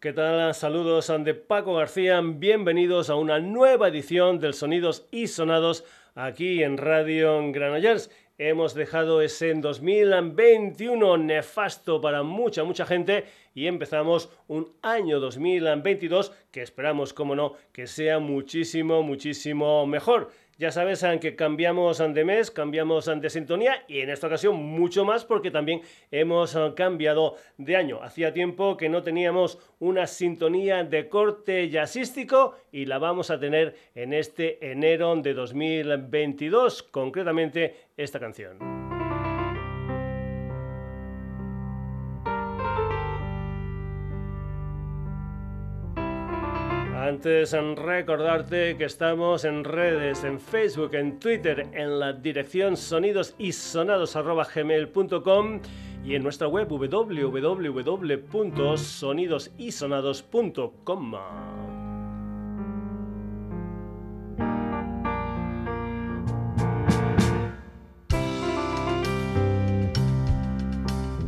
¿Qué tal? Saludos de Paco García. Bienvenidos a una nueva edición del Sonidos y Sonados aquí en Radio Granollers. Hemos dejado ese en 2021 nefasto para mucha, mucha gente y empezamos un año 2022 que esperamos, como no, que sea muchísimo, muchísimo mejor. Ya sabes que cambiamos de mes, cambiamos de sintonía y en esta ocasión mucho más porque también hemos cambiado de año. Hacía tiempo que no teníamos una sintonía de corte jazzístico y la vamos a tener en este enero de 2022, concretamente esta canción. Antes en recordarte que estamos en redes, en Facebook, en Twitter, en la dirección sonidosisonados.gmail.com y en nuestra web www.sonidosisonados.com.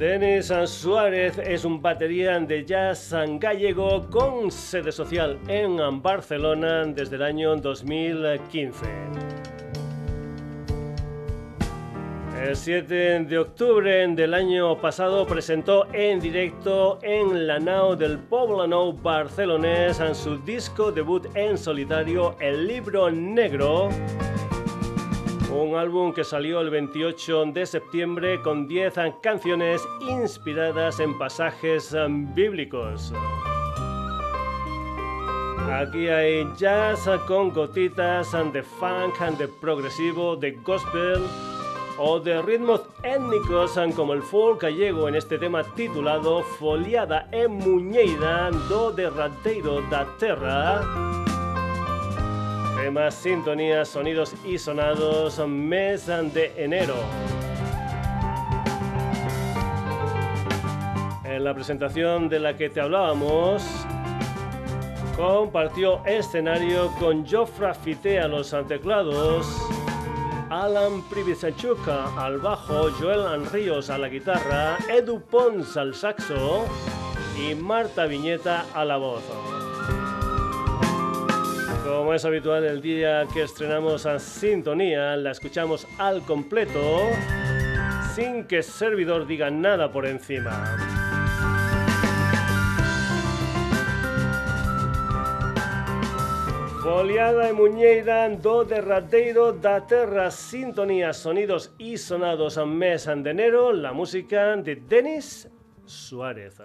Denis Suárez es un batería de jazz gallego con sede social en Barcelona desde el año 2015. El 7 de octubre del año pasado presentó en directo en la nao del Poblano barcelonés su disco debut en solitario El Libro Negro un álbum que salió el 28 de septiembre con 10 canciones inspiradas en pasajes um, bíblicos. Aquí hay jazz con gotitas de funk, de progresivo, de gospel o de ritmos étnicos como el folk gallego en este tema titulado Foliada e Muñeira do Derradeiro da Terra Temas, sintonías, sonidos y sonados, mes de enero. En la presentación de la que te hablábamos, compartió escenario con Jofra Fite a los teclados, Alan Privisachuka al bajo, Joel Anríos a la guitarra, Edu Pons al saxo y Marta Viñeta a la voz. Como es habitual, el día que estrenamos a Sintonía, la escuchamos al completo, sin que el servidor diga nada por encima. Foliada e Muñeira do derradeiro da terra Sintonía, sonidos y sonados a mes de enero La música de Denis Suárez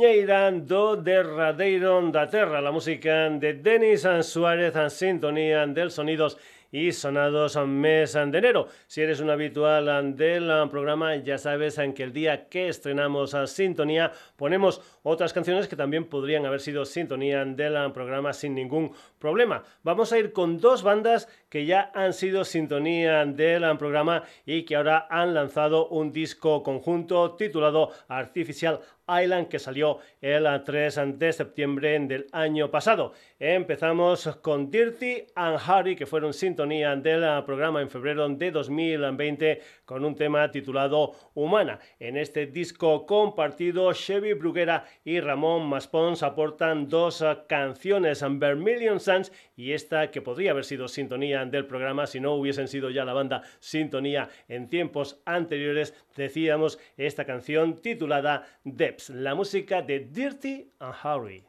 Muñeira do derradeiro da terra, la música de Denis Suárez en sintonía del sonidos y sonados mes de enero. Si eres un habitual del programa, ya sabes en que el día que estrenamos a Sintonía ponemos otras canciones que también podrían haber sido sintonía del programa sin ningún problema. Vamos a ir con dos bandas que ya han sido sintonía del programa y que ahora han lanzado un disco conjunto titulado Artificial Island que salió el 3 de septiembre del año pasado. Empezamos con Dirty and Harry que fueron sintonía del programa en febrero de 2020 con un tema titulado Humana. En este disco compartido Chevy Bruguera y Ramón Maspons aportan dos canciones, Vermilion Suns y esta que podría haber sido sintonía del programa si no hubiesen sido ya la banda sintonía en tiempos anteriores, decíamos esta canción titulada Depths, la música de Dirty and Harry.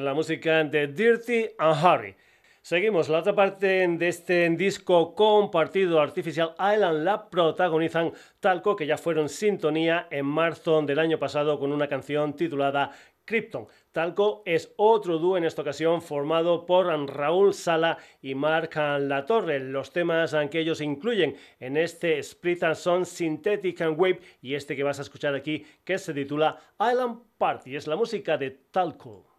La música de Dirty and Harry. Seguimos, la otra parte de este disco compartido Artificial Island la protagonizan Talco, que ya fueron sintonía en marzo del año pasado con una canción titulada Krypton. Talco es otro dúo en esta ocasión formado por Raúl Sala y Marc Latorre. Los temas que ellos incluyen en este Split son Synthetic and Wave y este que vas a escuchar aquí que se titula Island Party. Es la música de Talco.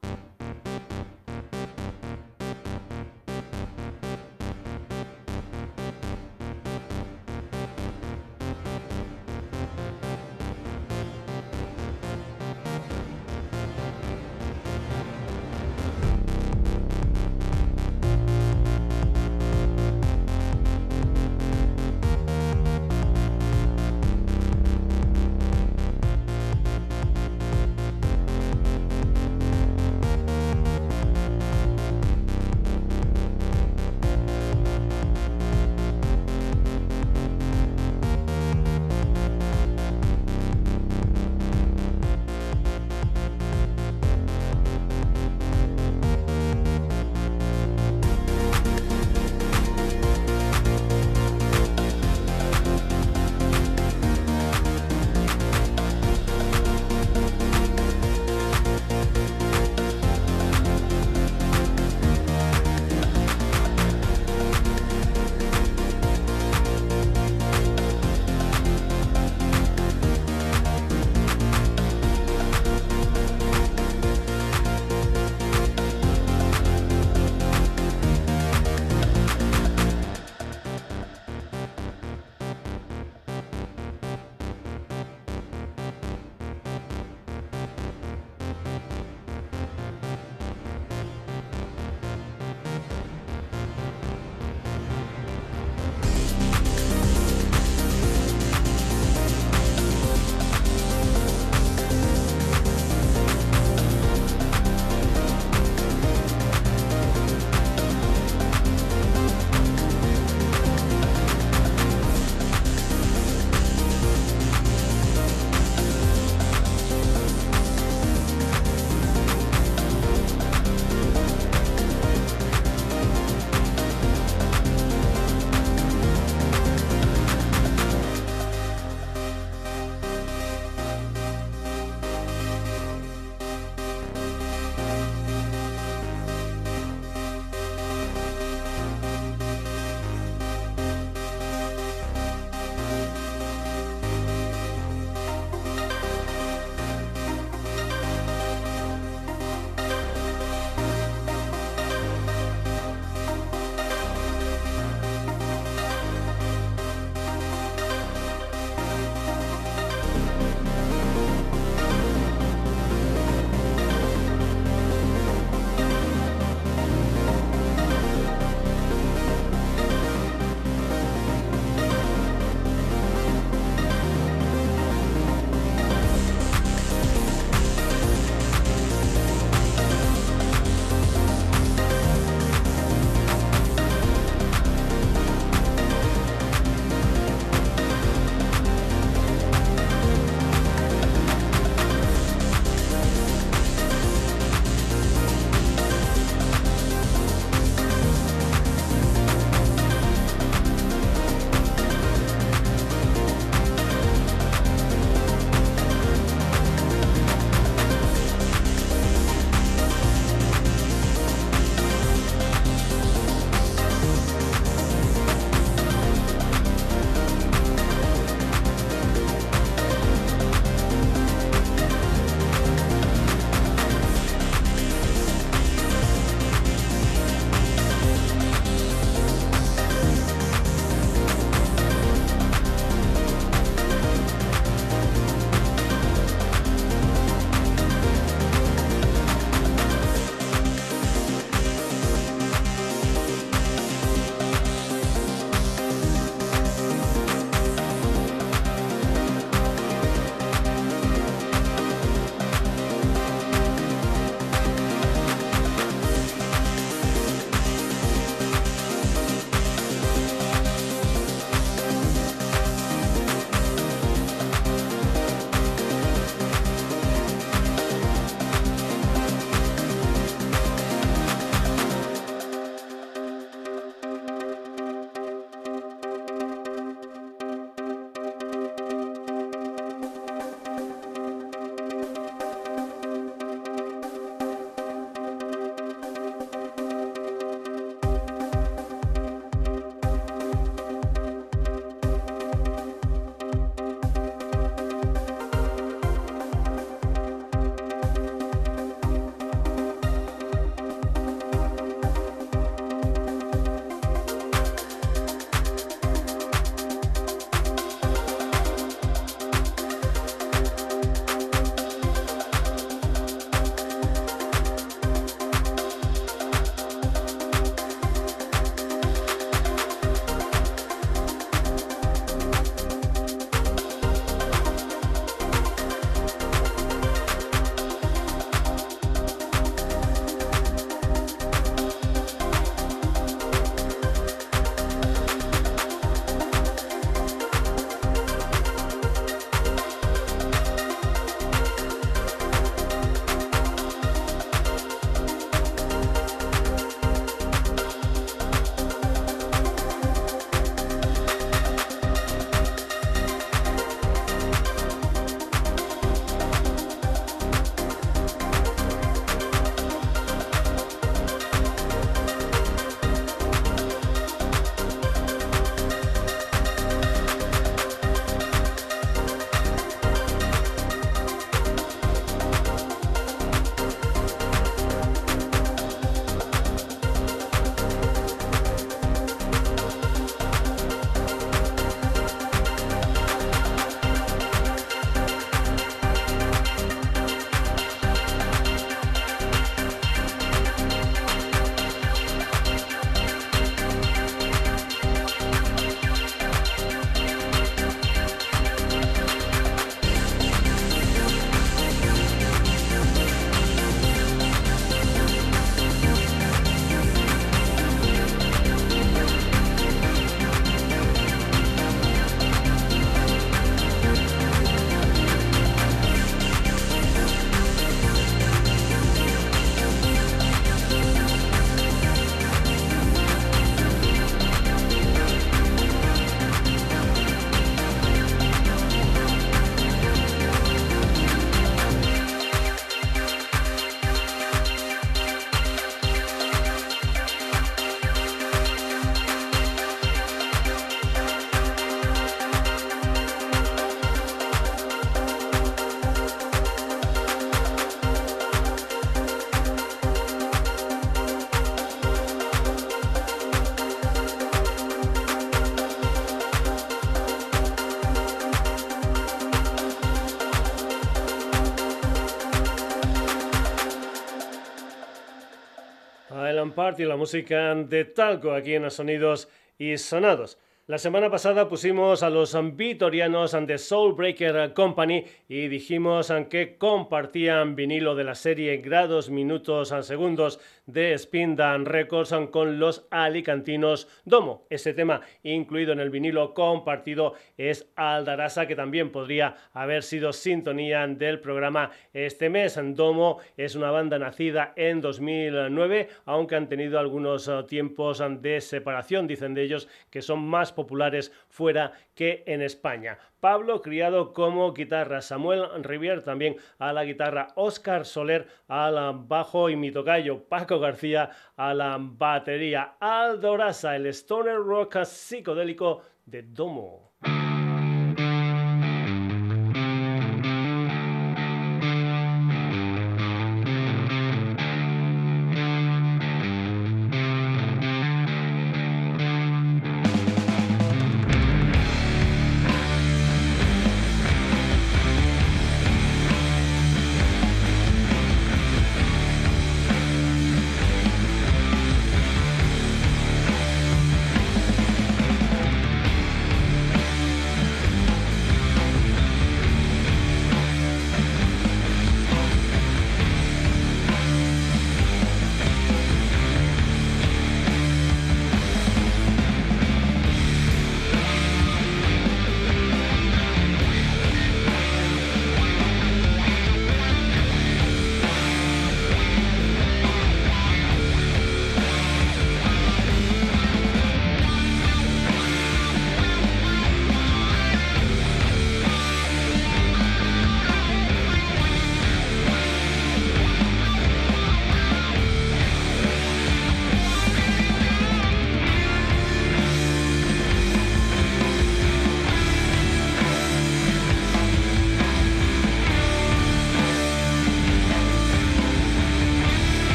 Party, la música de Talco aquí en los Sonidos y Sonados. La semana pasada pusimos a los vitorianos de Soulbreaker Company y dijimos que compartían vinilo de la serie grados, minutos, segundos de Spin Dan Records con los alicantinos Domo. Ese tema incluido en el vinilo compartido es Aldarasa, que también podría haber sido sintonía del programa este mes. Domo es una banda nacida en 2009, aunque han tenido algunos tiempos de separación, dicen de ellos que son más populares fuera que en España. Pablo criado como guitarra, Samuel Rivier también a la guitarra, Oscar Soler al bajo y mi tocayo Paco García a la batería, Aldorasa, el stoner rock psicodélico de Domo.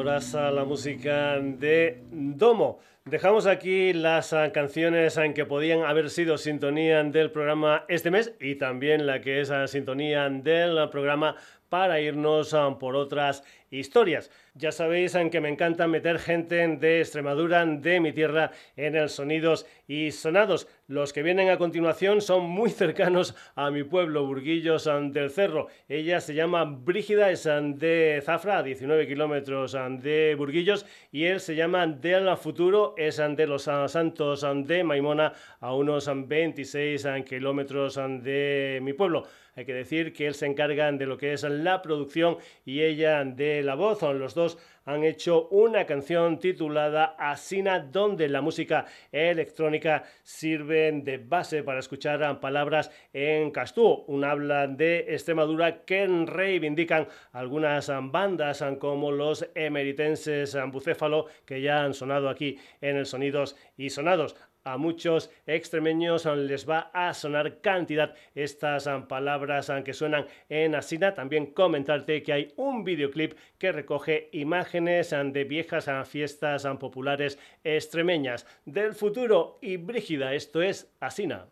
Valdorasa, la música de Domo. Dejamos aquí las ah, canciones en que podían haber sido sintonía del programa este mes y también la que es ah, sintonía del programa para irnos ah, por otras historias. Ya sabéis que me encanta meter gente de Extremadura, de mi tierra, en el Sonidos y Sonados. Los que vienen a continuación son muy cercanos a mi pueblo, Burguillos del Cerro. Ella se llama Brígida, es de Zafra, a 19 kilómetros de Burguillos, y él se llama Del Futuro, es de los Santos de Maimona, a unos 26 kilómetros de mi pueblo. Hay que decir que él se encarga de lo que es la producción y ella de la voz. Los dos han hecho una canción titulada Asina, donde la música electrónica sirve de base para escuchar palabras en castú, un habla de Extremadura que reivindican algunas bandas como los emeritenses bucéfalo que ya han sonado aquí en el Sonidos y Sonados a muchos extremeños les va a sonar cantidad estas palabras que suenan en Asina. También comentarte que hay un videoclip que recoge imágenes de viejas fiestas populares extremeñas del futuro y Brígida. Esto es Asina.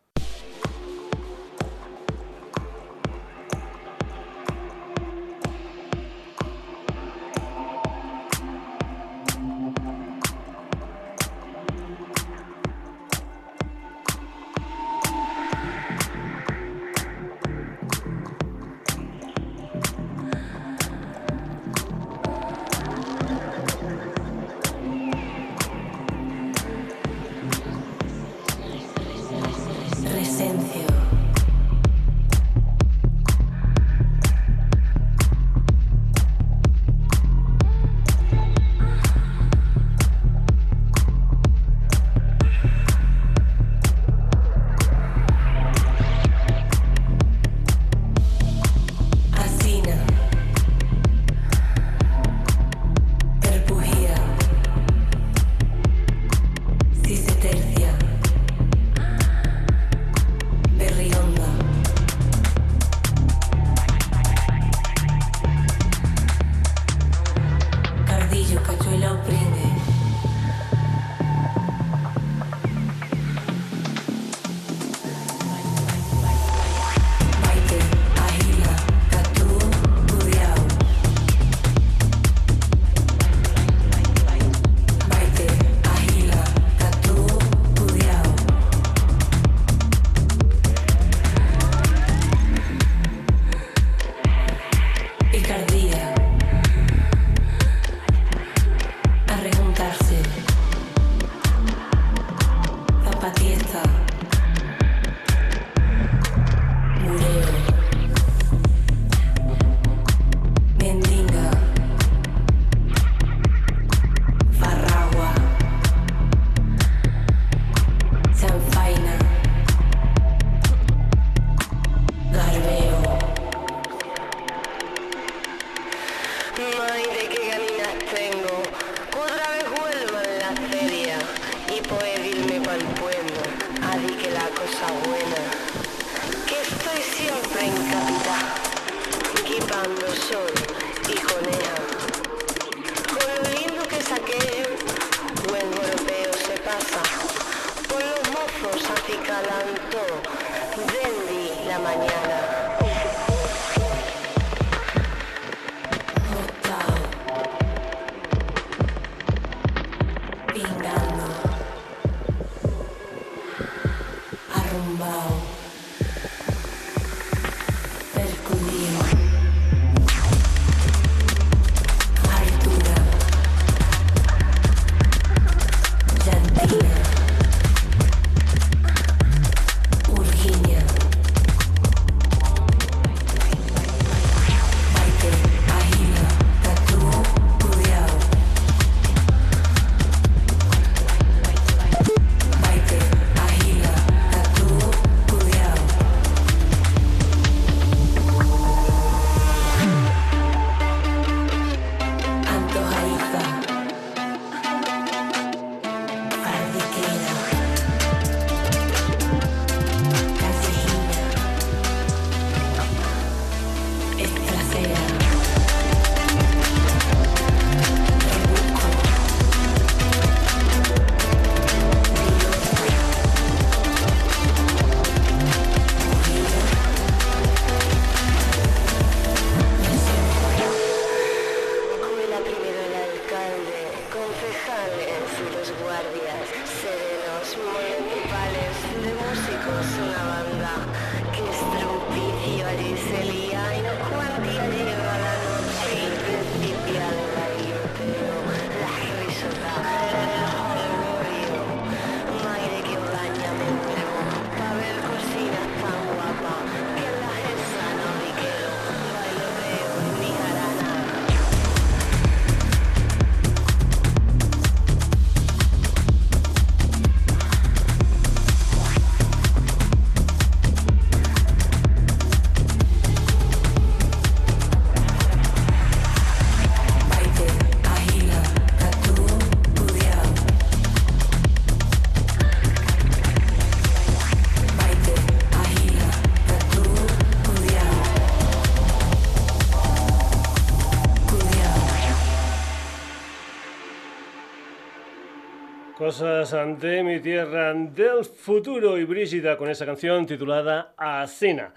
Cosas ante mi tierra del futuro y Brígida con esa canción titulada Asena.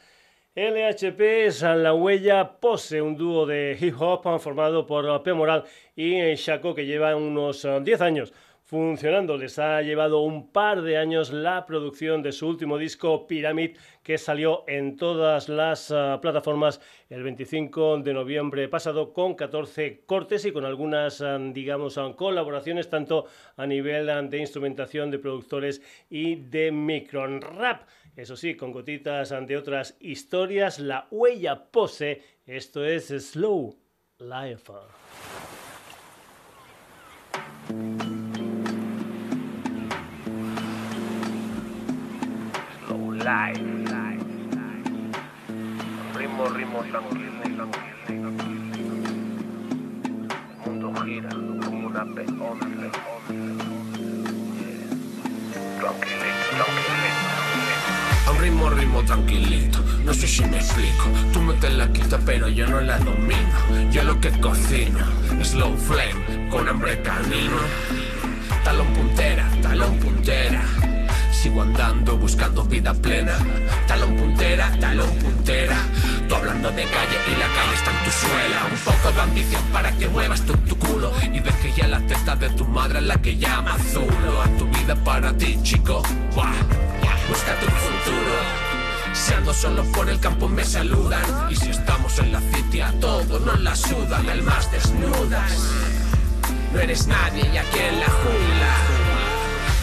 LHP es la huella Pose, un dúo de hip hop formado por P. Moral y Shaco que lleva unos 10 años funcionando. Les ha llevado un par de años la producción de su último disco Pyramid que salió en todas las ah, plataformas el 25 de noviembre pasado con 14 cortes y con algunas, ah, digamos, ah, colaboraciones tanto a nivel de instrumentación de productores y de micro rap. Eso sí, con gotitas de otras historias, la huella pose, esto es Slow Life. Live, live, Ritmo, ritmo tranquilo. El mundo gira como una peona, Tranquilito, tranquilito. A un ritmo, ritmo tranquilito, no sé si me explico. Tú metes la quita, pero yo no la domino. Yo lo que cocino es slow flame con hambre canino. Talón puntera, talón puntera Sigo andando buscando vida plena. Talón puntera, talón puntera. Tú hablando de calle y la calle está en tu suela. Un poco de ambición para que muevas tu, tu culo y que ya la testa de tu madre es la que llama azulo. A tu vida para ti, chico. Busca tu futuro. Si ando solo por el campo me saludan Y si estamos en la city a todos nos la sudan Almas desnudas No eres nadie y aquí en la jungla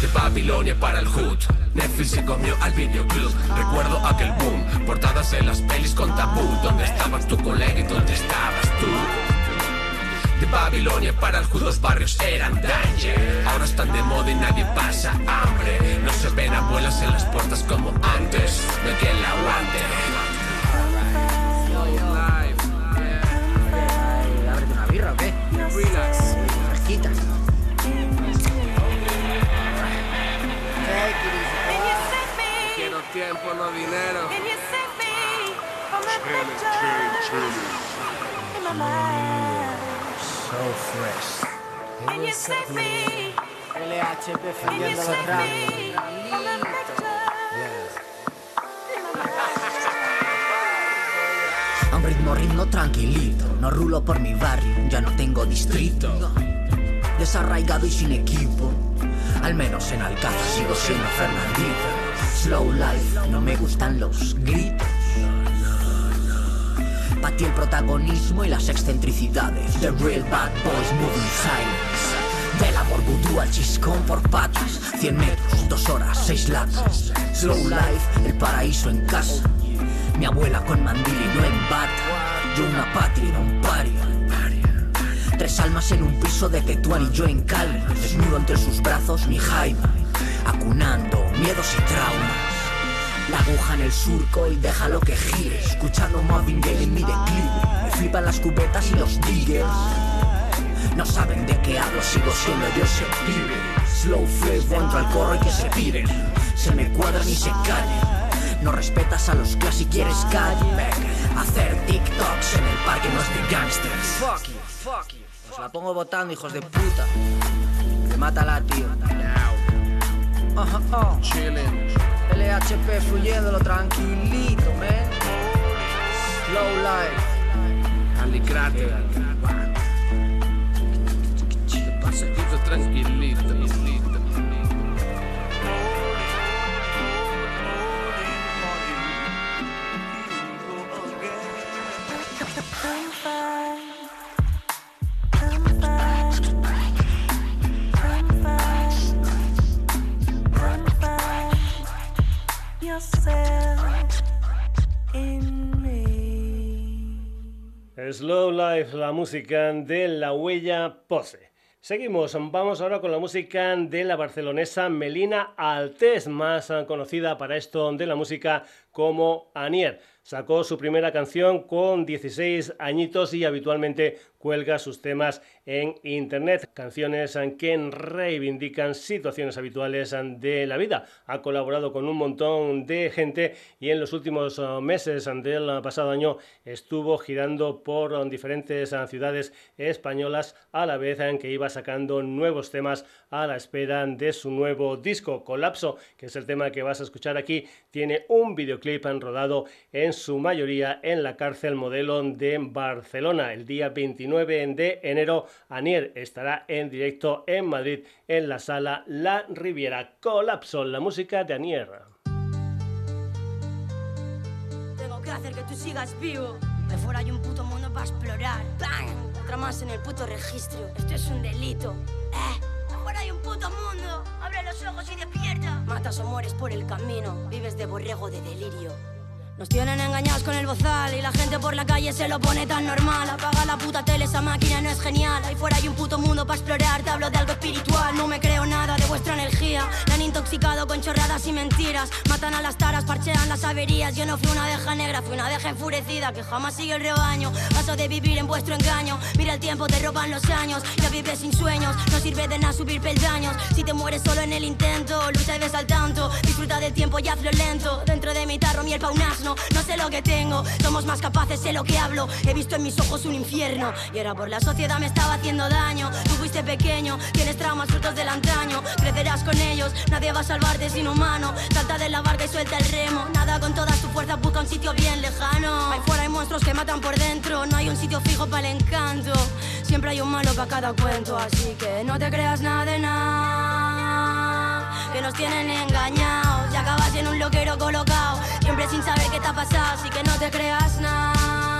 de Babilonia para el hood. Netflix se comió al videoclub. Recuerdo aquel boom, portadas de las pelis con tabú. ¿Dónde estabas tu colega y dónde estabas tú? De Babilonia para el hood los barrios eran danger. Ahora están de moda y nadie pasa hambre. No se ven abuelas en las puertas como tranquilito. No rulo por mi barrio, ya no tengo distrito. Desarraigado y sin equipo al menos en Alcázar sigo siendo Fernandito. Slow life, no me gustan los gritos. Pa' ti el protagonismo y las excentricidades. The real bad boys moving silence. Del amor vudú al chiscón por patas. 100 metros, dos horas, seis latas. Slow life, el paraíso en casa. Mi abuela con mandil y no en bata. Yo una patria, un paria. Tres almas en un piso de Tetuán y yo en calma. Desnudo entre sus brazos mi Jaime, acunando miedos y traumas. La aguja en el surco y déjalo que gire. Escuchando Marvin Gaye en mi declive. Me flipan las cubetas y los diggers. No saben de qué hablo, sigo siendo yo ese pibe. Slow flip, entro al corro y que se piden. Se me cuadran y se callan. No respetas a los que si quieres calle. Hacer TikToks en el parque no es de gangsters. Fuck you, fuck you la pongo votando, hijos de puta. Que mátala, tío. Oh, Chilling. LHP fluyéndolo tranquilito, man. Slow life. Alicrate. Te pasa tranquilito, tranquilito. Slow Life, la música de la huella pose. Seguimos, vamos ahora con la música de la barcelonesa Melina Altés, más conocida para esto de la música como Anier. Sacó su primera canción con 16 añitos y habitualmente cuelga sus temas en internet, canciones que reivindican situaciones habituales de la vida. Ha colaborado con un montón de gente y en los últimos uh, meses del pasado año estuvo girando por diferentes uh, ciudades españolas a la vez en que iba sacando nuevos temas a la espera de su nuevo disco Colapso, que es el tema que vas a escuchar aquí, tiene un videoclip rodado en su mayoría en la cárcel modelo de Barcelona el día 29 9 de enero, Anier estará en directo en Madrid en la sala La Riviera. Colapso, la música de Anier. Tengo que hacer que tú sigas vivo. De fuera hay un puto mundo para explorar. ¡Bang! Otra más en el puto registro. Esto es un delito. ¡Eh! Afuera hay un puto mundo. Abre los ojos y despierta. Matas o mueres por el camino. Vives de borrego de delirio. Nos tienen engañados con el bozal y la gente por la calle se lo pone tan normal. Apaga la puta tele, esa máquina no es genial. Ahí fuera hay un puto mundo para explorar, te hablo de algo espiritual. No me creo nada de vuestra energía. Me han intoxicado con chorradas y mentiras. Matan a las taras, parchean las averías. Yo no fui una abeja negra, fui una abeja enfurecida que jamás sigue el rebaño. Paso de vivir en vuestro engaño. Mira el tiempo, te roban los años. Ya vives sin sueños, no sirve de nada subir peldaños. Si te mueres solo en el intento, lucha y ves al tanto. Disfruta del tiempo y hazlo lento. Dentro de mi tarro, miel pa' un asno no, sé lo que tengo. Somos más capaces, sé lo que hablo. He visto en mis ojos un infierno. Y era por la sociedad me estaba haciendo daño. Tú fuiste pequeño, tienes traumas frutos del antaño. Crecerás con ellos, nadie va a salvarte sin humano. Salta de la barca y suelta el remo. Nada con toda tu fuerza, busca un sitio bien lejano. Ahí fuera hay monstruos que matan por dentro. No hay un sitio fijo para el encanto. Siempre hay un malo para cada cuento. Así que no te creas nada de nada. Que nos tienen engañados. Y acabas en un loquero colocado. Siempre sin saber qué te ha pasado, así que no te creas nada.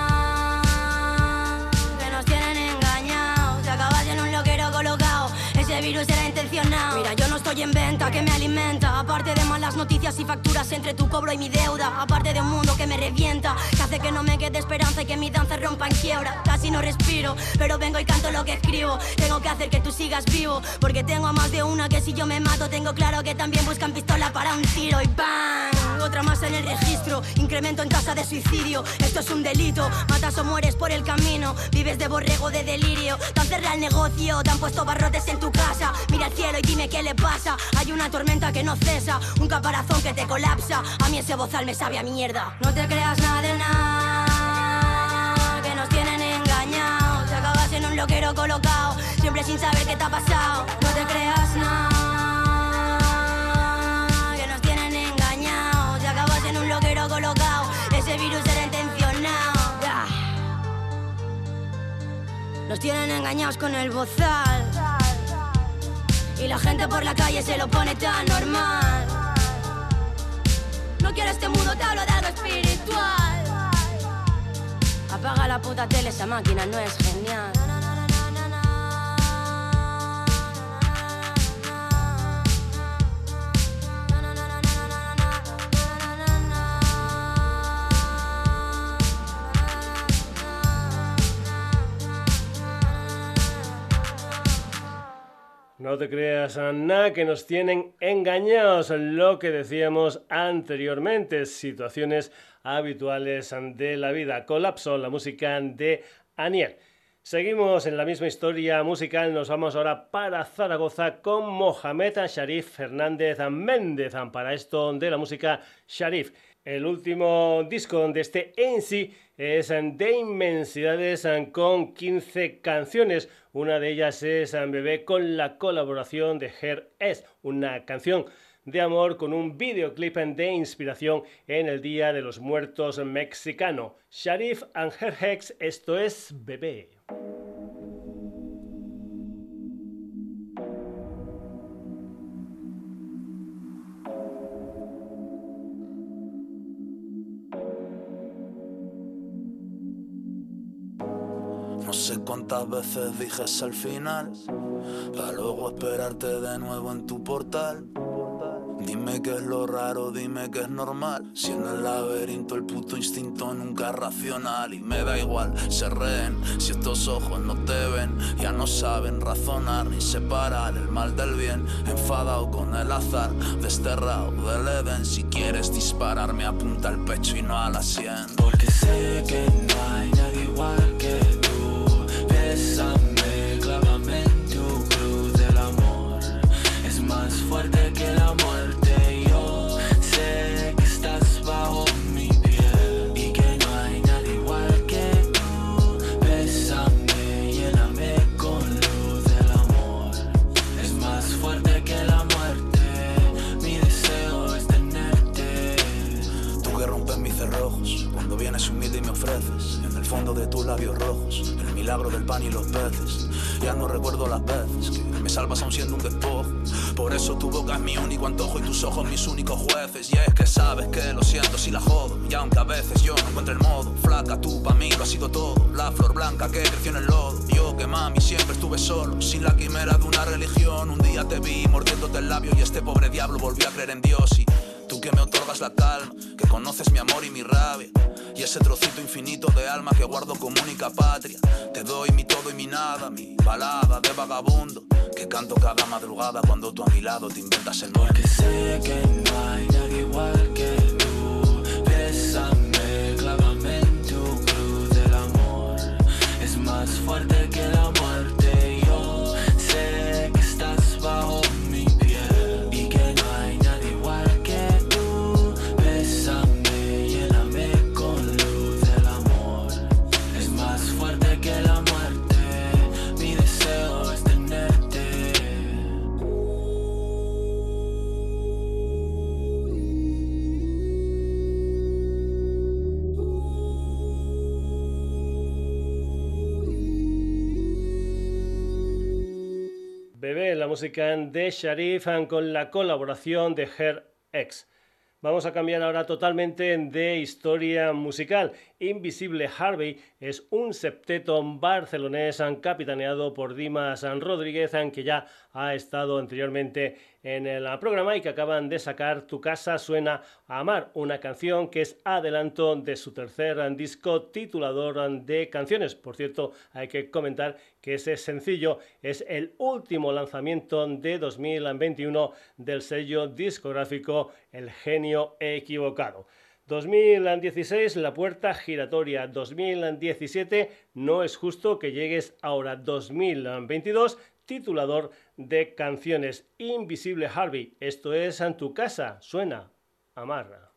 Virus era intencionado. Mira, yo no estoy en venta, que me alimenta. Aparte de malas noticias y facturas entre tu cobro y mi deuda. Aparte de un mundo que me revienta, que hace que no me quede esperanza y que mi danza rompa en quiebra. Casi no respiro, pero vengo y canto lo que escribo. Tengo que hacer que tú sigas vivo, porque tengo a más de una que si yo me mato, tengo claro que también buscan pistola para un tiro y ¡bam! otra más en el registro. Incremento en tasa de suicidio. Esto es un delito. Matas o mueres por el camino. Vives de borrego de delirio. Te han cerrado el negocio. Te han puesto barrotes en tu casa. Mira al cielo y dime qué le pasa. Hay una tormenta que no cesa. Un caparazón que te colapsa. A mí ese bozal me sabe a mierda. No te creas nada de nada. Que nos tienen engañados. Te acabas en un loquero colocado. Siempre sin saber qué te ha pasado. No te creas nada. ese virus era intencionado. Nos tienen engañados con el bozal. Y la gente por la calle se lo pone tan normal. No quiero este mundo, te hablo de algo espiritual. Apaga la puta tele, esa máquina no es genial. No te creas nada que nos tienen engañados, lo que decíamos anteriormente, situaciones habituales de la vida. Colapso, la música de Aniel. Seguimos en la misma historia musical, nos vamos ahora para Zaragoza con Mohamed Sharif Fernández Méndez, para esto de la música Sharif. El último disco de este en sí es de inmensidades con 15 canciones. Una de ellas es Bebé con la colaboración de Her S, una canción de amor con un videoclip de inspiración en el Día de los Muertos mexicano. Sharif and Her Hex, esto es Bebé. Cuántas veces dije es el final, para luego esperarte de nuevo en tu portal. Dime qué es lo raro, dime que es normal. Si en el laberinto el puto instinto nunca es racional. Y me da igual se rehén si estos ojos no te ven. Ya no saben razonar ni separar el mal del bien. Enfadado con el azar, desterrado del Edén. Si quieres dispararme, apunta al pecho y no a la sien. Porque sé que no hay nadie igual labios rojos el milagro del pan y los peces. Ya no recuerdo las veces que me salvas aún siendo un despojo. Por eso tu boca es mi único antojo y tus ojos mis únicos jueces. Y es que sabes que lo siento si la jodo. Y aunque a veces yo no encuentro el modo, flaca tú pa' mí lo ha sido todo. La flor blanca que creció en el lodo. Yo que mami siempre estuve solo, sin la quimera de una religión. Un día te vi mordiéndote el labio y este pobre diablo volvió a creer en Dios. Y Tú que me otorgas la calma, que conoces mi amor y mi rabia. Y ese trocito infinito de alma que guardo como única patria. Te doy mi todo y mi nada, mi balada de vagabundo. Que canto cada madrugada cuando tú a mi lado te inventas el nombre. Porque sé que no hay nadie igual que tú. Bésame, clávame en tu cruz del amor. Es más fuerte que la muerte. Música de Sharif con la colaboración de Her X. Vamos a cambiar ahora totalmente de historia musical. Invisible Harvey es un septeto barcelonés capitaneado por Dimas Rodríguez, que ya ha estado anteriormente en el programa y que acaban de sacar Tu casa suena a amar, una canción que es adelanto de su tercer disco titulador de canciones. Por cierto, hay que comentar que ese sencillo es el último lanzamiento de 2021 del sello discográfico El Genio Equivocado. 2016, la puerta giratoria 2017, no es justo que llegues ahora 2022, titulador de canciones Invisible Harvey. Esto es en tu casa, suena, amarra.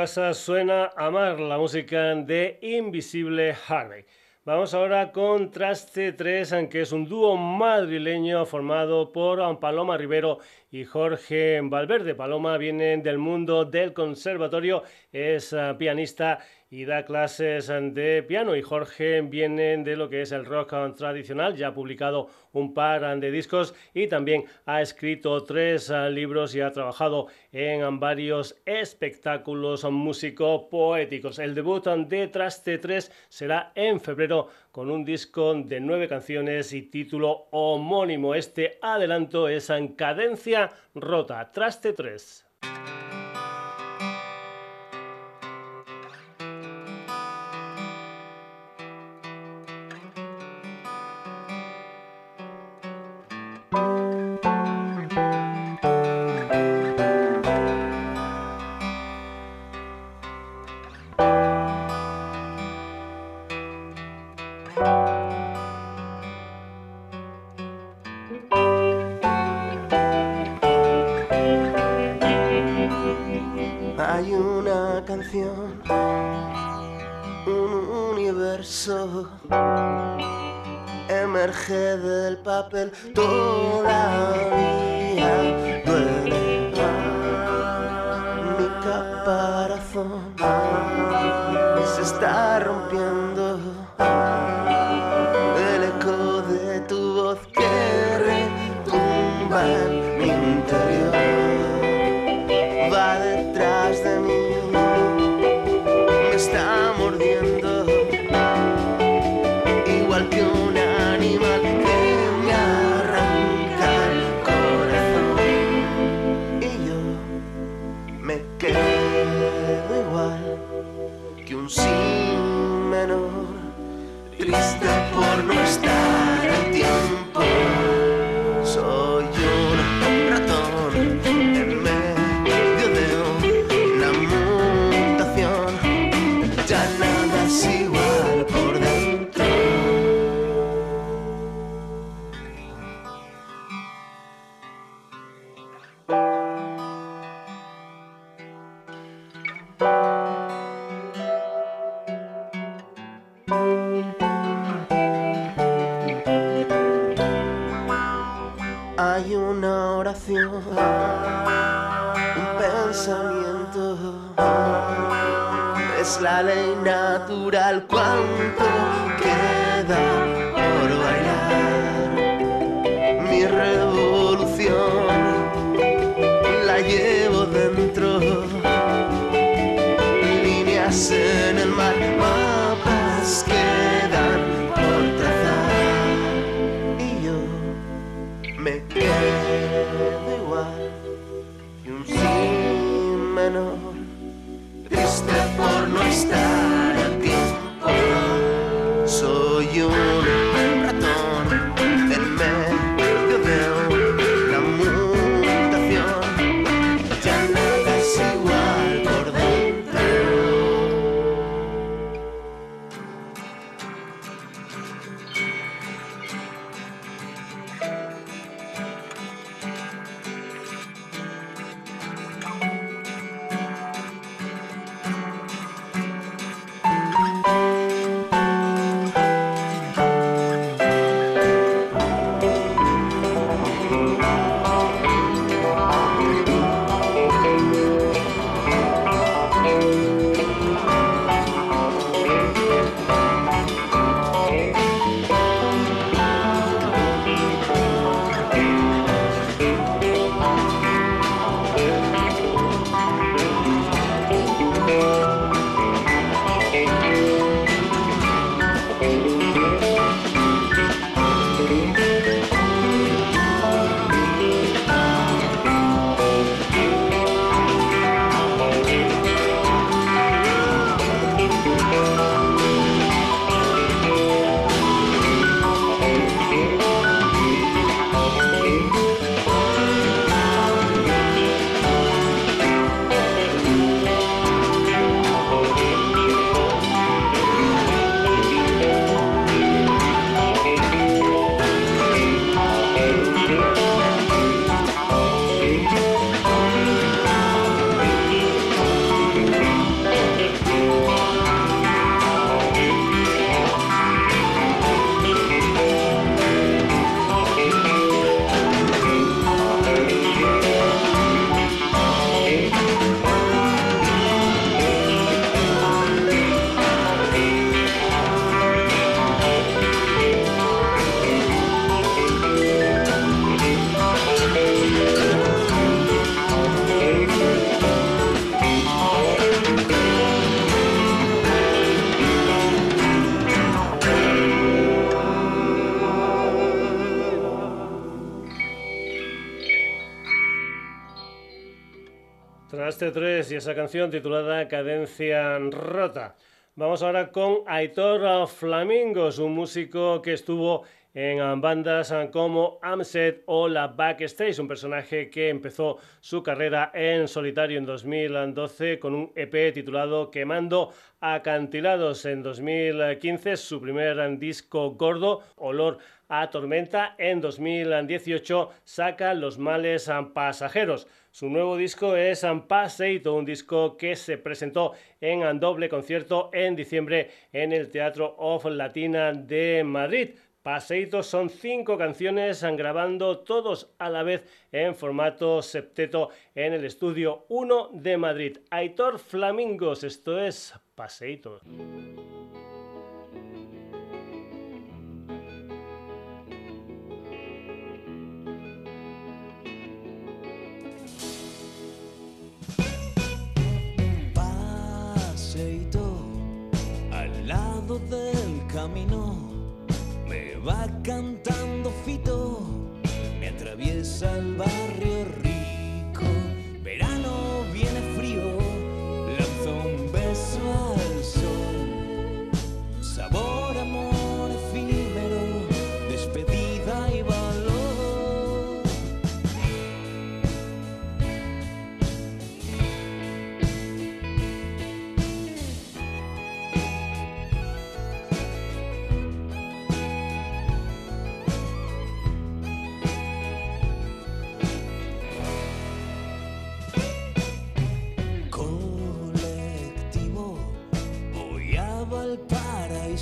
Casa suena a mar, la música de Invisible Harvey. Vamos ahora con Traste 3, que es un dúo madrileño formado por Paloma Rivero y Jorge Valverde. Paloma viene del mundo del conservatorio, es eh, pianista da clases de piano y Jorge viene de lo que es el rock tradicional, ya ha publicado un par de discos y también ha escrito tres eh, libros y ha trabajado en varios espectáculos músico-poéticos. El debut de Traste 3 será en febrero con un disco de nueve canciones y título homónimo. Este adelanto es en cadencia rota. Traste 3. Natural. ¿Cuánto queda por bailar? Mi revolución la llevo dentro, líneas en el mar, mapas quedan por trazar. Y yo me quedo igual que un sí menor, triste por no estar Traste 3 y esa canción titulada Cadencia Rota. Vamos ahora con Aitor Flamingos, un músico que estuvo en bandas como Amset o la Backstage, un personaje que empezó su carrera en solitario en 2012 con un EP titulado Quemando Acantilados en 2015, su primer disco gordo, Olor a Tormenta. En 2018 saca Los Males Pasajeros. Su nuevo disco es Passeito, un disco que se presentó en doble concierto en diciembre en el Teatro of Latina de Madrid. Paseito son cinco canciones grabando todos a la vez en formato septeto en el estudio 1 de Madrid. Aitor Flamingos, esto es Del camino. Me va cantando Fito, me atraviesa el barrio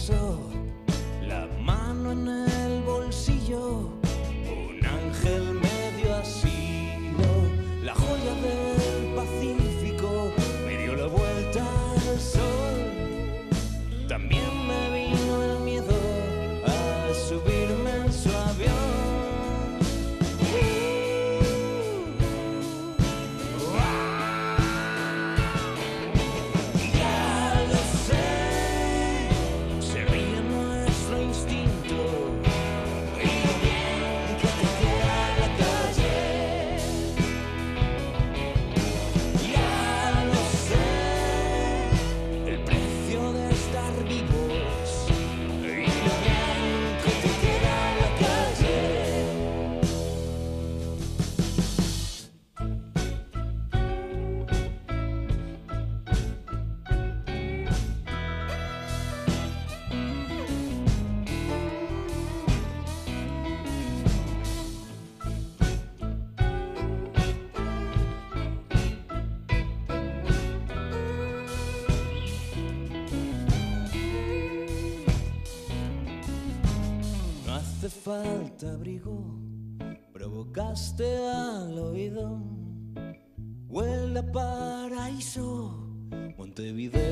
so. Falta abrigo, provocaste al oído. Huele paraíso, Montevideo,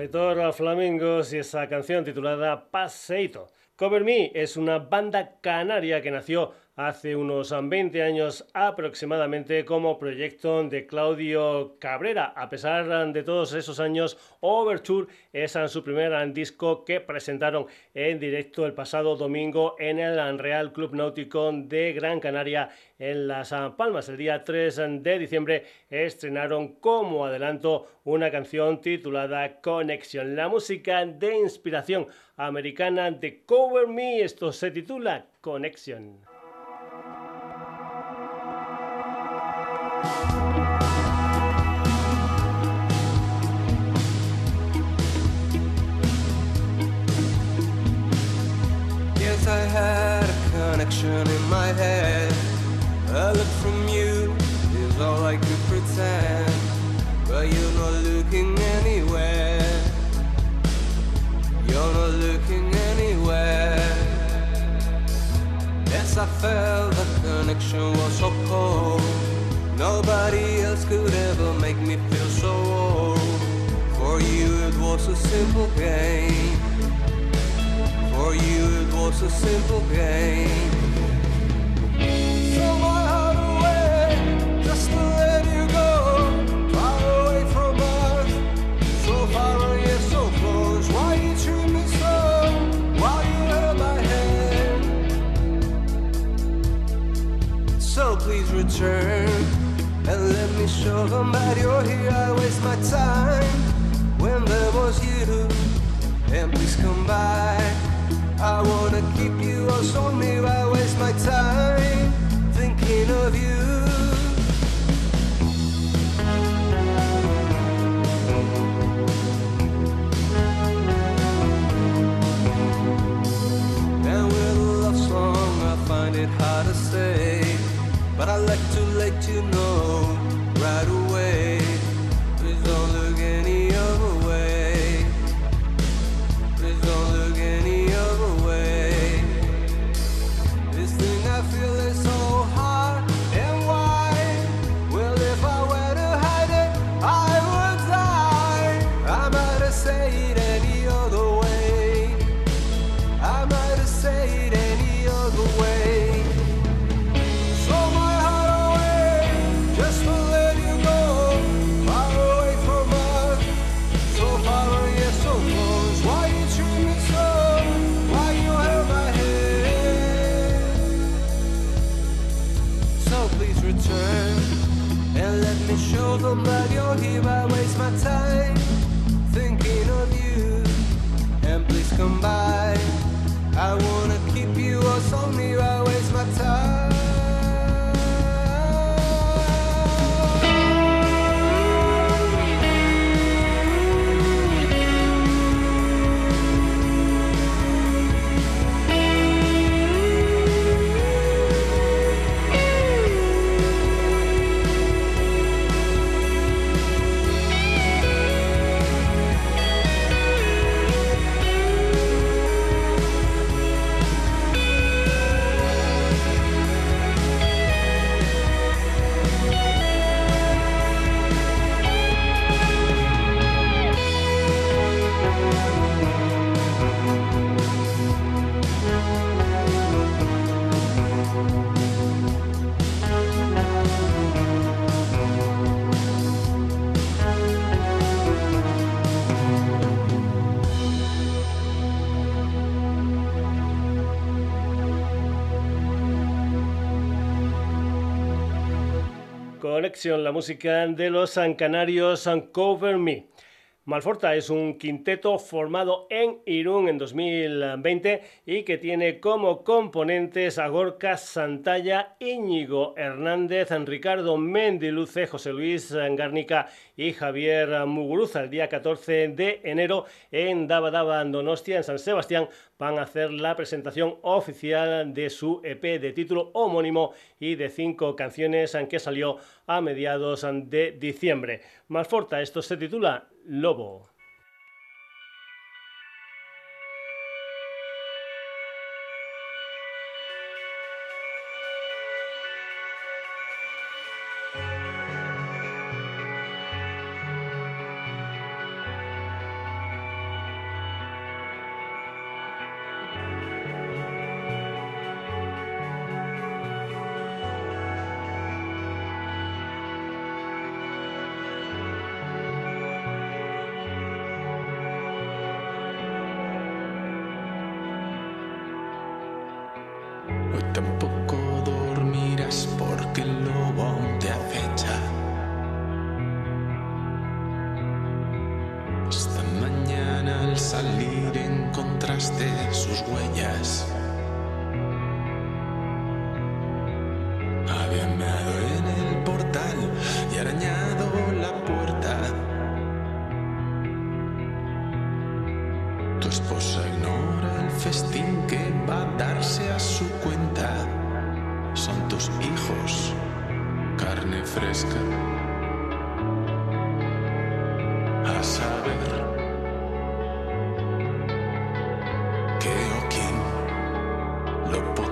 Aitor Flamingos y esa canción titulada Paseito. Cover Me es una banda canaria que nació hace unos 20 años aproximadamente como proyecto de Claudio Cabrera. A pesar de todos esos años, Overture es su primer disco que presentaron en directo el pasado domingo en el Real Club Náutico de Gran Canaria en Las Palmas. El día 3 de diciembre estrenaron como adelanto una canción titulada Connection, la música de inspiración americana de Cover Me. Esto se titula Connection. Was so cold. Nobody else could ever make me feel so old. For you, it was a simple game. For you, it was a simple game. And let me show them that you're here. I waste my time when there was you, and please come by. I wanna keep you all so near. La música de los canarios Cover Me. Malforta es un quinteto formado en Irún en 2020 y que tiene como componentes a Gorka Santalla, Íñigo Hernández, Ricardo Mendiluce, José Luis Garnica y Javier Muguruza. El día 14 de enero en Daba Daba, Donostia, en San Sebastián, van a hacer la presentación oficial de su EP de título homónimo y de cinco canciones que salió a mediados de diciembre. Malforta, esto se titula Lobo. Lo podría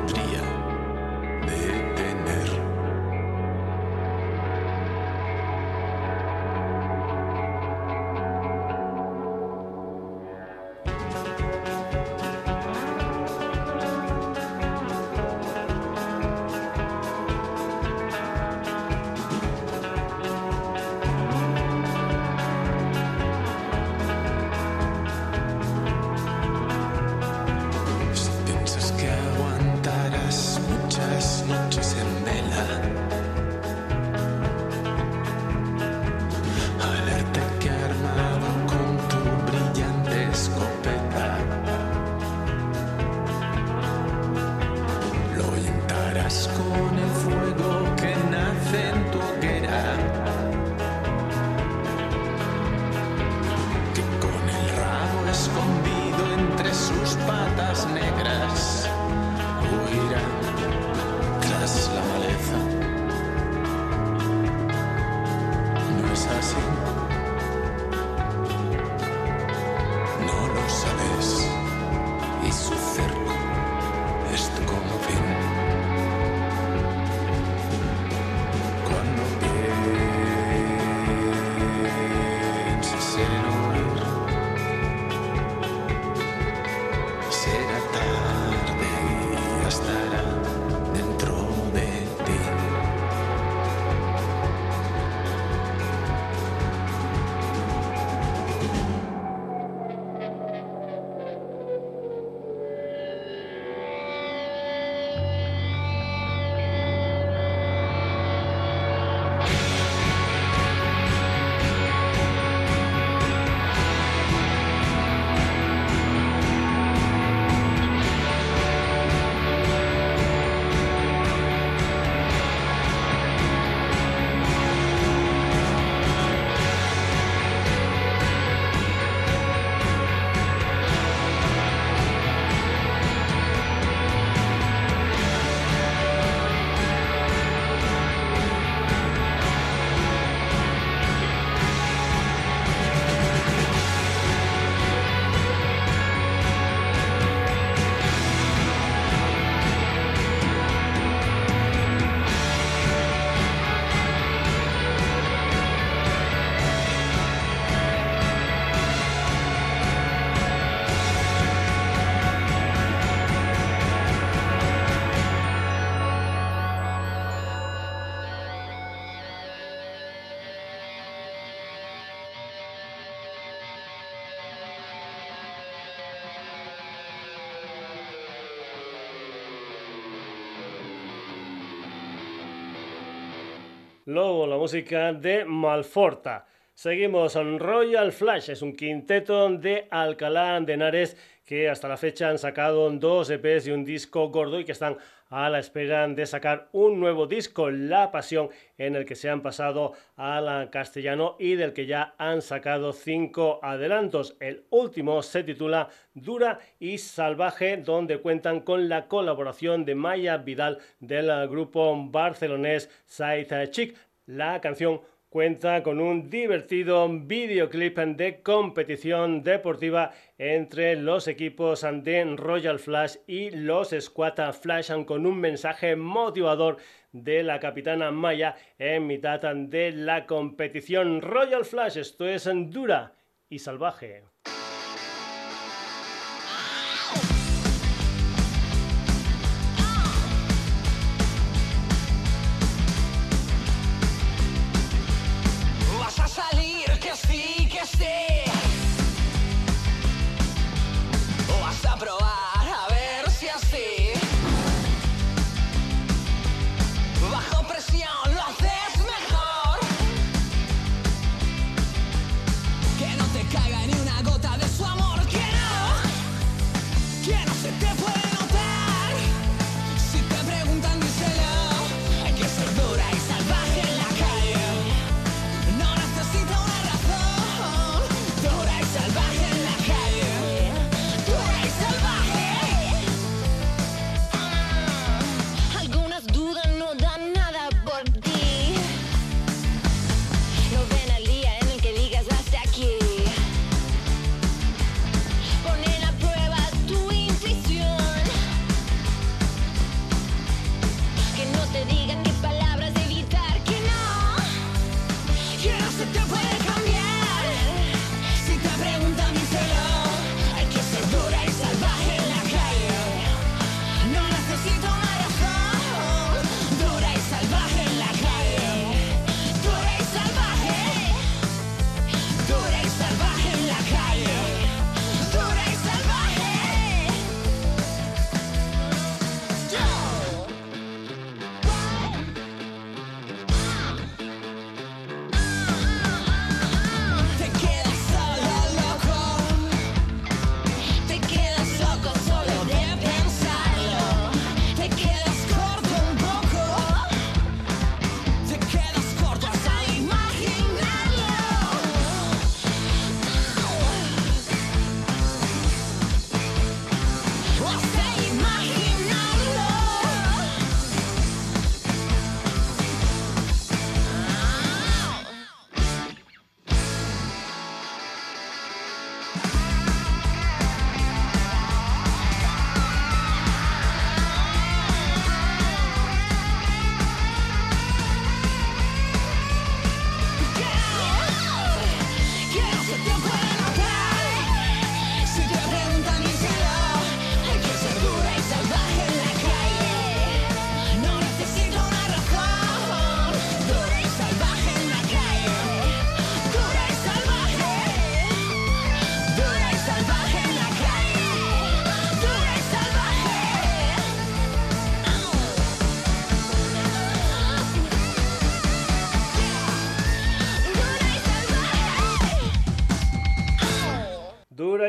Lobo, la música de Malforta. Seguimos en Royal Flash, es un quinteto de Alcalá de Henares que hasta la fecha han sacado dos EPs y un disco gordo y que están a la espera de sacar un nuevo disco, La Pasión, en el que se han pasado al castellano y del que ya han sacado cinco adelantos. El último se titula Dura y Salvaje, donde cuentan con la colaboración de Maya Vidal del grupo barcelonés Side Chic. La canción cuenta con un divertido videoclip de competición deportiva entre los equipos de Royal Flash y los Squad Flash con un mensaje motivador de la capitana Maya en mitad de la competición Royal Flash. Esto es dura y salvaje.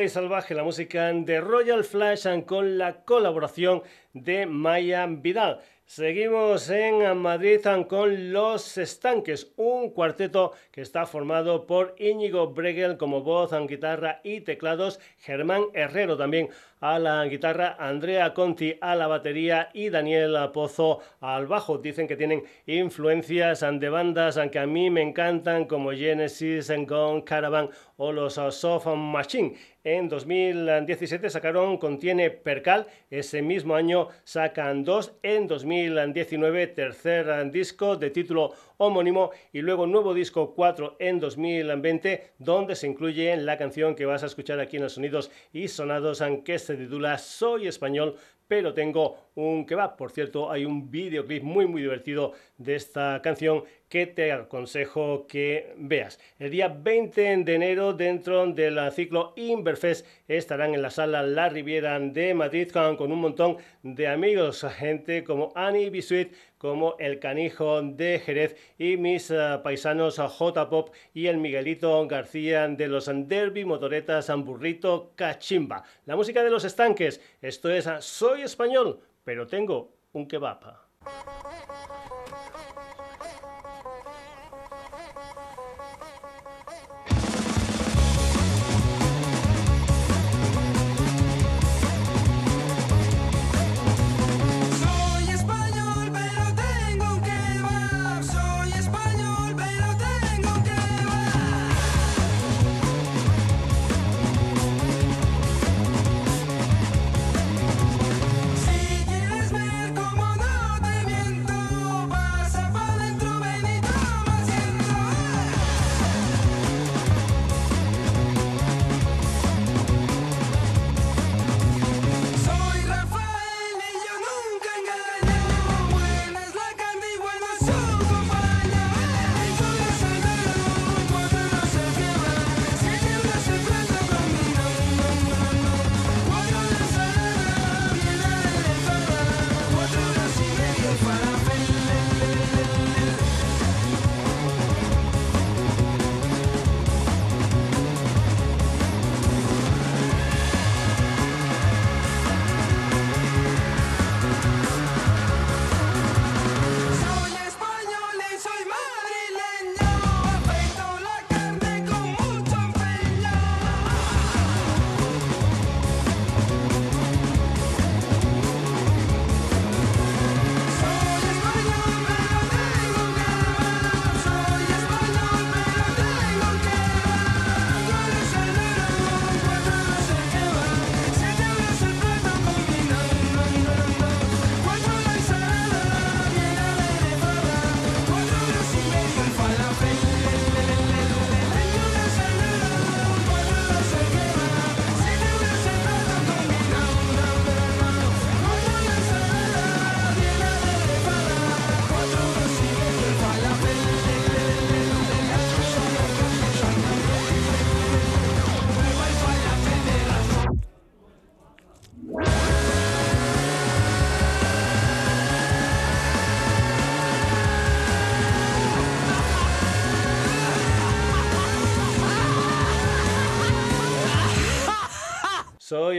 Salvaje, la música de Royal Flash con la colaboración de Maya Vidal. Seguimos en Madrid con Los Estanques, un cuarteto que está formado por Íñigo Bregel como voz, guitarra y teclados, Germán Herrero también a la guitarra, Andrea Conti a la batería y Daniel Pozo al bajo. Dicen que tienen influencias de bandas que a mí me encantan como Genesis, Gone, Caravan o los Soft Machine. En 2017 sacaron Contiene Percal, ese mismo año sacan dos, en 2019 tercer disco de título homónimo. Y luego nuevo disco 4 en 2020 donde se incluye la canción que vas a escuchar aquí en los sonidos y sonados que se titula Soy español pero tengo un kebab. Por cierto, hay un videoclip muy muy divertido de esta canción que te aconsejo que veas. El día 20 de enero, dentro del ciclo Inverfest, estarán en la sala La Riviera de Madrid con, un montón de amigos, gente como Annie Bisuit, como el Canijo de Jerez y mis eh, paisanos J-Pop y el Miguelito García de los Derby Motoretas Burrito Cachimba. La música de los estanques, esto es Soy español, pero tengo un kebab.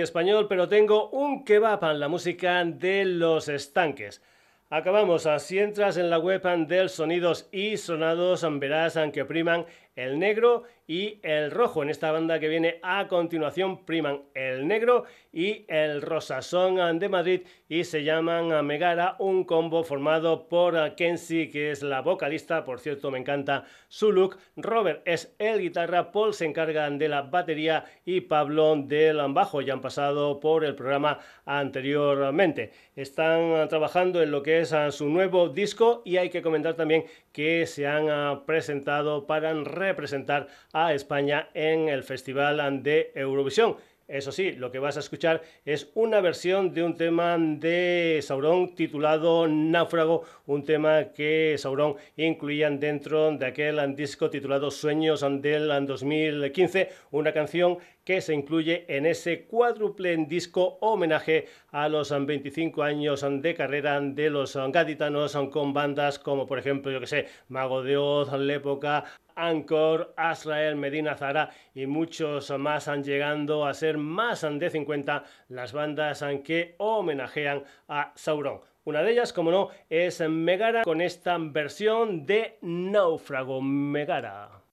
Español, pero tengo un kebab en la música de los estanques. Acabamos, si entras en la web del Sonidos y Sonados, verás que priman el negro y el rojo. En esta banda que viene a continuación priman el negro y el rosa. Son de Madrid y se llaman Megara, un combo formado por Kenzie, que es la vocalista. Por cierto, me encanta su look. Robert es el guitarra, Paul se encarga de la batería y Pablo del bajo. Ya han pasado por el programa anteriormente. Están trabajando en lo que es su nuevo disco y hay que comentar también que se han presentado para representar a España en el Festival de Eurovisión. Eso sí, lo que vas a escuchar es una versión de un tema de Sauron titulado Náufrago, un tema que Sauron incluían dentro de aquel disco titulado Sueños del 2015, una canción que se incluye en ese cuádruple disco homenaje a los 25 años de carrera de los gaditanos con bandas como por ejemplo, yo que sé, Mago de Oz, Lépoca, Anchor, Azrael, Medina Zara y muchos más han llegando a ser más de 50 las bandas que homenajean a Sauron. Una de ellas, como no, es Megara con esta versión de Náufrago Megara.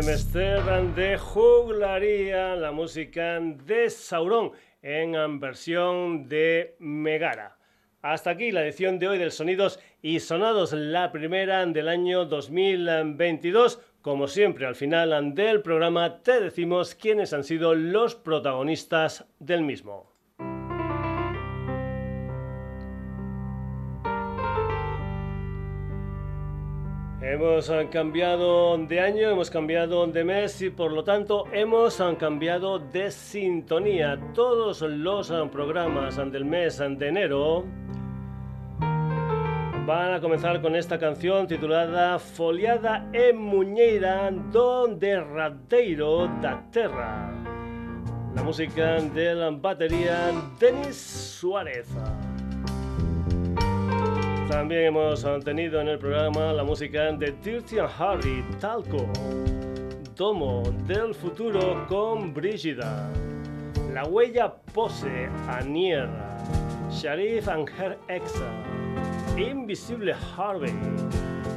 De de Juglaría, la música de Sauron en versión de Megara. Hasta aquí la edición de hoy del Sonidos y Sonados, la primera del año 2022. Como siempre, al final del programa te decimos quiénes han sido los protagonistas del mismo. Hemos cambiado de año, hemos cambiado de mes y por lo tanto hemos cambiado de sintonía. Todos los programas del mes de enero van a comenzar con esta canción titulada Foliada en Muñeira do Derradeiro da Terra. La música de la batería Denis Suárez. También hemos tenido en el programa la música de Dirty Harry, Talco, Domo del Futuro con Brígida, La Huella Pose, Aniera, Sharif and Her Exa, Invisible Harvey,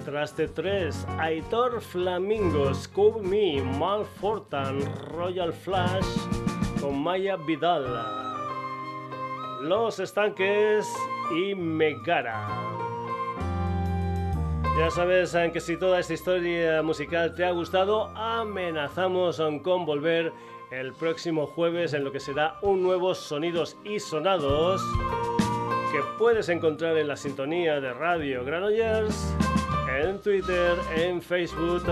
Traste 3, Aitor Flamingo, Scoob Me, Malfortan, Royal Flash con Maya Vidal, Los Estanques y Megara. Ya sabes que si toda esta historia musical te ha gustado, amenazamos con volver el próximo jueves en lo que será un nuevo Sonidos y Sonados que puedes encontrar en la sintonía de Radio Granollers, en Twitter, en Facebook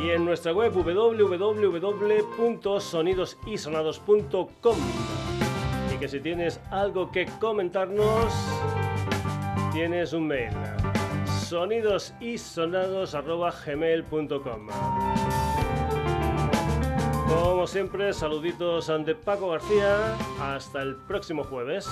y en nuestra web www.sonidosysonados.com. Y que si tienes algo que comentarnos, tienes un mail sonidosisonados.gmail.com Como siempre, saluditos ante Paco García. Hasta el próximo jueves.